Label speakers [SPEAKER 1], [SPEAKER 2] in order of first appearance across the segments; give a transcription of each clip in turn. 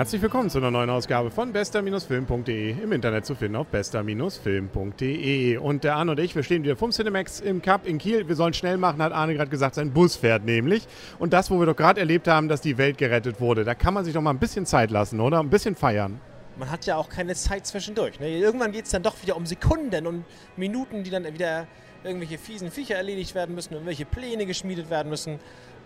[SPEAKER 1] Herzlich willkommen zu einer neuen Ausgabe von bester-film.de. Im Internet zu finden auf bester-film.de. Und der Arne und ich, wir stehen wieder vom Cinemax im Cup in Kiel. Wir sollen schnell machen, hat Arne gerade gesagt, sein Bus fährt nämlich. Und das, wo wir doch gerade erlebt haben, dass die Welt gerettet wurde. Da kann man sich doch mal ein bisschen Zeit lassen, oder? Ein bisschen feiern.
[SPEAKER 2] Man hat ja auch keine Zeit zwischendurch. Ne? Irgendwann geht es dann doch wieder um Sekunden und Minuten, die dann wieder irgendwelche fiesen Viecher erledigt werden müssen, irgendwelche Pläne geschmiedet werden müssen.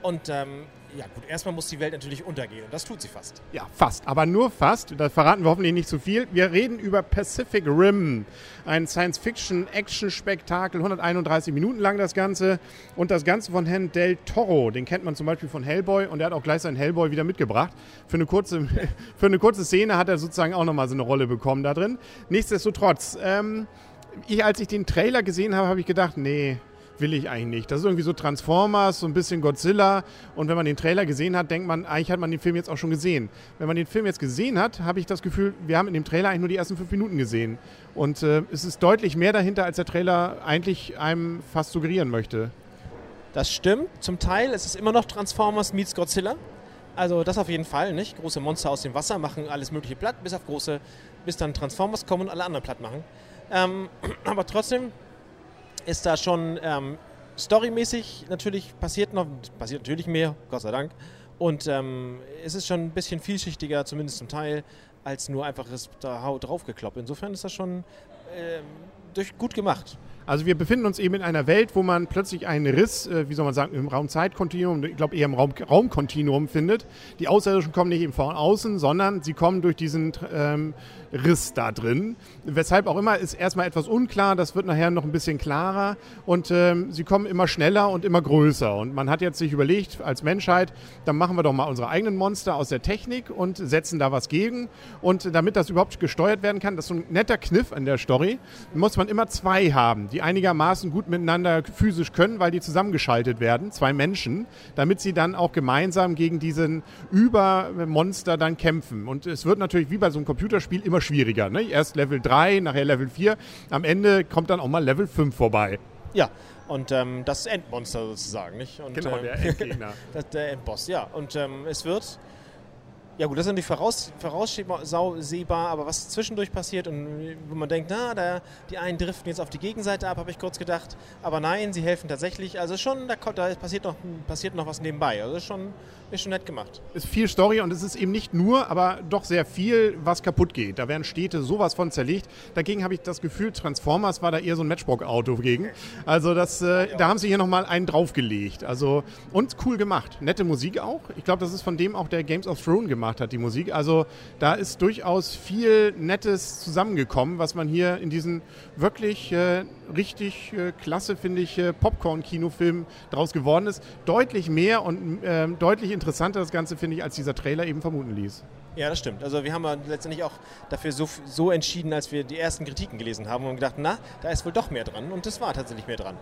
[SPEAKER 2] Und ähm, ja gut, erstmal muss die Welt natürlich untergehen und das tut sie fast.
[SPEAKER 1] Ja, fast, aber nur fast. Das verraten wir hoffentlich nicht zu viel. Wir reden über Pacific Rim, ein Science-Fiction-Action-Spektakel, 131 Minuten lang das Ganze und das Ganze von Herrn Del Toro. Den kennt man zum Beispiel von Hellboy und er hat auch gleich seinen Hellboy wieder mitgebracht. Für eine kurze, für eine kurze Szene hat er sozusagen auch nochmal so eine Rolle bekommen da drin. Nichtsdestotrotz, ähm, ich, als ich den Trailer gesehen habe, habe ich gedacht, nee, will ich eigentlich nicht. Das ist irgendwie so Transformers, so ein bisschen Godzilla. Und wenn man den Trailer gesehen hat, denkt man, eigentlich hat man den Film jetzt auch schon gesehen. Wenn man den Film jetzt gesehen hat, habe ich das Gefühl, wir haben in dem Trailer eigentlich nur die ersten fünf Minuten gesehen. Und äh, es ist deutlich mehr dahinter, als der Trailer eigentlich einem fast suggerieren möchte.
[SPEAKER 2] Das stimmt. Zum Teil ist es immer noch Transformers meets Godzilla. Also das auf jeden Fall, nicht? Große Monster aus dem Wasser machen alles mögliche platt, bis auf große, bis dann Transformers kommen und alle anderen platt machen. Ähm, aber trotzdem ist da schon ähm, storymäßig natürlich passiert noch, passiert natürlich mehr, Gott sei Dank. Und ähm, es ist schon ein bisschen vielschichtiger, zumindest zum Teil, als nur einfaches da draufgekloppt. Insofern ist das schon äh, durch, gut gemacht.
[SPEAKER 1] Also wir befinden uns eben in einer Welt, wo man plötzlich einen Riss, äh, wie soll man sagen, im Raum-Zeit-Kontinuum, ich glaube eher im Raum Raumkontinuum findet. Die Außerirdischen kommen nicht eben von außen, sondern sie kommen durch diesen ähm, Riss da drin. Weshalb auch immer ist erstmal etwas unklar, das wird nachher noch ein bisschen klarer und ähm, sie kommen immer schneller und immer größer. Und man hat jetzt sich überlegt, als Menschheit, dann machen wir doch mal unsere eigenen Monster aus der Technik und setzen da was gegen. Und damit das überhaupt gesteuert werden kann, das ist so ein netter Kniff an der Story, muss man immer zwei haben, die einigermaßen gut miteinander physisch können, weil die zusammengeschaltet werden, zwei Menschen, damit sie dann auch gemeinsam gegen diesen Übermonster dann kämpfen. Und es wird natürlich wie bei so einem Computerspiel immer schwieriger. Ne? Erst Level 3, nachher Level 4. Am Ende kommt dann auch mal Level 5 vorbei.
[SPEAKER 2] Ja, und ähm, das Endmonster sozusagen, nicht? Und,
[SPEAKER 1] genau, der ähm, Endgegner.
[SPEAKER 2] das, der Endboss, ja. Und ähm, es wird ja gut, das ist natürlich voraus, voraussehbar, aber was zwischendurch passiert und wo man denkt, na, da, die einen driften jetzt auf die Gegenseite ab, habe ich kurz gedacht. Aber nein, sie helfen tatsächlich. Also schon, da, da passiert, noch, passiert noch was nebenbei. Also ist schon, ist schon nett gemacht.
[SPEAKER 1] Es ist viel Story und es ist eben nicht nur, aber doch sehr viel, was kaputt geht. Da werden Städte sowas von zerlegt. Dagegen habe ich das Gefühl, Transformers war da eher so ein Matchbox-Auto gegen. Also das, äh, da haben sie hier nochmal einen draufgelegt. Also, und cool gemacht. Nette Musik auch. Ich glaube, das ist von dem auch der Games of Thrones gemacht gemacht hat, die Musik. Also da ist durchaus viel Nettes zusammengekommen, was man hier in diesen wirklich äh, richtig äh, klasse, finde ich, äh, Popcorn-Kinofilm daraus geworden ist. Deutlich mehr und ähm, deutlich interessanter das Ganze, finde ich, als dieser Trailer eben vermuten ließ.
[SPEAKER 2] Ja, das stimmt. Also wir haben letztendlich auch dafür so, so entschieden, als wir die ersten Kritiken gelesen haben und gedacht, na, da ist wohl doch mehr dran. Und es war tatsächlich mehr dran.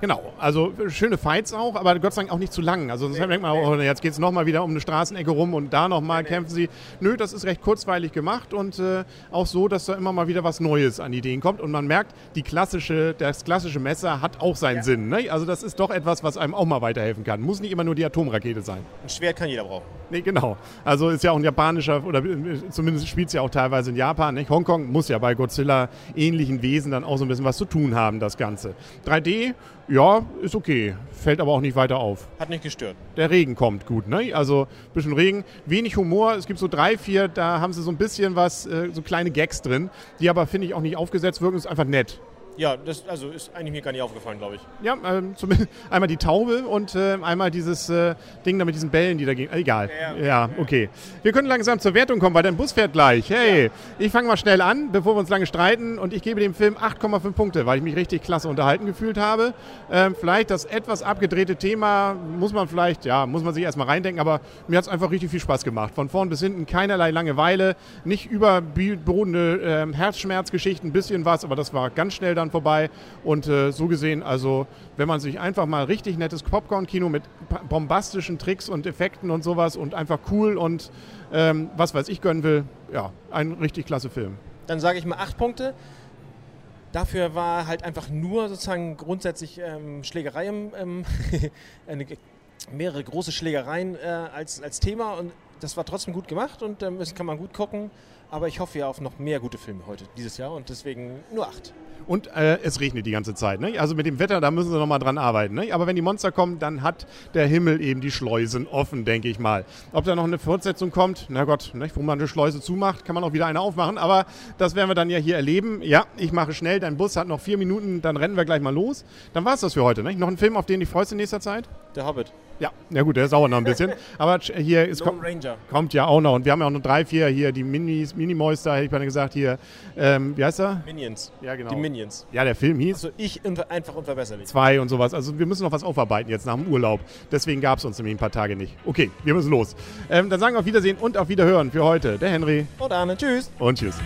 [SPEAKER 1] Genau, also schöne Fights auch, aber Gott sei Dank auch nicht zu lang. Also sonst nee, denkt man, oh, jetzt geht es nochmal wieder um eine Straßenecke rum und da nochmal nee, kämpfen sie. Nö, das ist recht kurzweilig gemacht und äh, auch so, dass da immer mal wieder was Neues an Ideen kommt und man merkt, die klassische, das klassische Messer hat auch seinen ja. Sinn. Ne? Also das ist doch etwas, was einem auch mal weiterhelfen kann. Muss nicht immer nur die Atomrakete sein.
[SPEAKER 2] Ein Schwert kann jeder brauchen.
[SPEAKER 1] Nee, genau. Also ist ja auch ein japanischer, oder zumindest spielt es ja auch teilweise in Japan. Nicht? Hongkong muss ja bei Godzilla ähnlichen Wesen dann auch so ein bisschen was zu tun haben, das Ganze. 3D ja, ist okay. Fällt aber auch nicht weiter auf.
[SPEAKER 2] Hat nicht gestört.
[SPEAKER 1] Der Regen kommt gut, ne? Also ein bisschen Regen, wenig Humor. Es gibt so drei, vier, da haben sie so ein bisschen was, äh, so kleine Gags drin, die aber, finde ich, auch nicht aufgesetzt wirken. Ist einfach nett.
[SPEAKER 2] Ja, das also ist eigentlich mir gar nicht aufgefallen, glaube ich.
[SPEAKER 1] Ja, ähm, zumindest einmal die Taube und äh, einmal dieses äh, Ding da mit diesen Bällen, die da gehen. Egal. Ja, okay. ja, okay. Wir können langsam zur Wertung kommen, weil dein Bus fährt gleich. Hey, ja. ich fange mal schnell an, bevor wir uns lange streiten und ich gebe dem Film 8,5 Punkte, weil ich mich richtig klasse unterhalten gefühlt habe. Ähm, vielleicht das etwas abgedrehte Thema muss man vielleicht, ja, muss man sich erstmal reindenken, aber mir hat es einfach richtig viel Spaß gemacht. Von vorn bis hinten keinerlei Langeweile, nicht überbrodende äh, Herzschmerzgeschichten, ein bisschen was, aber das war ganz schnell dann vorbei. Und äh, so gesehen, also wenn man sich einfach mal richtig nettes Popcorn-Kino mit bombastischen Tricks und Effekten und sowas und einfach cool und ähm, was weiß ich gönnen will, ja, ein richtig klasse Film.
[SPEAKER 2] Dann sage ich mal acht Punkte. Dafür war halt einfach nur sozusagen grundsätzlich ähm, Schlägerei, ähm, eine, mehrere große Schlägereien äh, als, als Thema und das war trotzdem gut gemacht und ähm, das kann man gut gucken. Aber ich hoffe ja auf noch mehr gute Filme heute, dieses Jahr und deswegen nur acht.
[SPEAKER 1] Und äh, es regnet die ganze Zeit. Ne? Also mit dem Wetter, da müssen sie nochmal dran arbeiten. Ne? Aber wenn die Monster kommen, dann hat der Himmel eben die Schleusen offen, denke ich mal. Ob da noch eine Fortsetzung kommt, na Gott, ne? wo man eine Schleuse zumacht, kann man auch wieder eine aufmachen. Aber das werden wir dann ja hier erleben. Ja, ich mache schnell. Dein Bus hat noch vier Minuten, dann rennen wir gleich mal los. Dann war es das für heute. Ne? Noch ein Film, auf den dich freust in nächster Zeit?
[SPEAKER 2] Der Hobbit.
[SPEAKER 1] Ja, na gut, der dauert noch ein bisschen. Aber hier ist,
[SPEAKER 2] Ranger.
[SPEAKER 1] kommt ja auch noch. Und wir haben ja auch noch drei, vier hier, die Minis, Minimoister, hätte ich mal gesagt, hier. Ähm, wie heißt er?
[SPEAKER 2] Minions.
[SPEAKER 1] Ja, genau.
[SPEAKER 2] Die Minions.
[SPEAKER 1] Ja, der Film hieß
[SPEAKER 2] Also ich einfach unverbesserlich.
[SPEAKER 1] zwei und sowas. Also wir müssen noch was aufarbeiten jetzt nach dem Urlaub. Deswegen gab es uns nämlich ein paar Tage nicht. Okay, wir müssen los. Ähm, dann sagen wir auf Wiedersehen und auf Wiederhören für heute. Der Henry
[SPEAKER 2] Und Arne, tschüss.
[SPEAKER 1] und tschüss.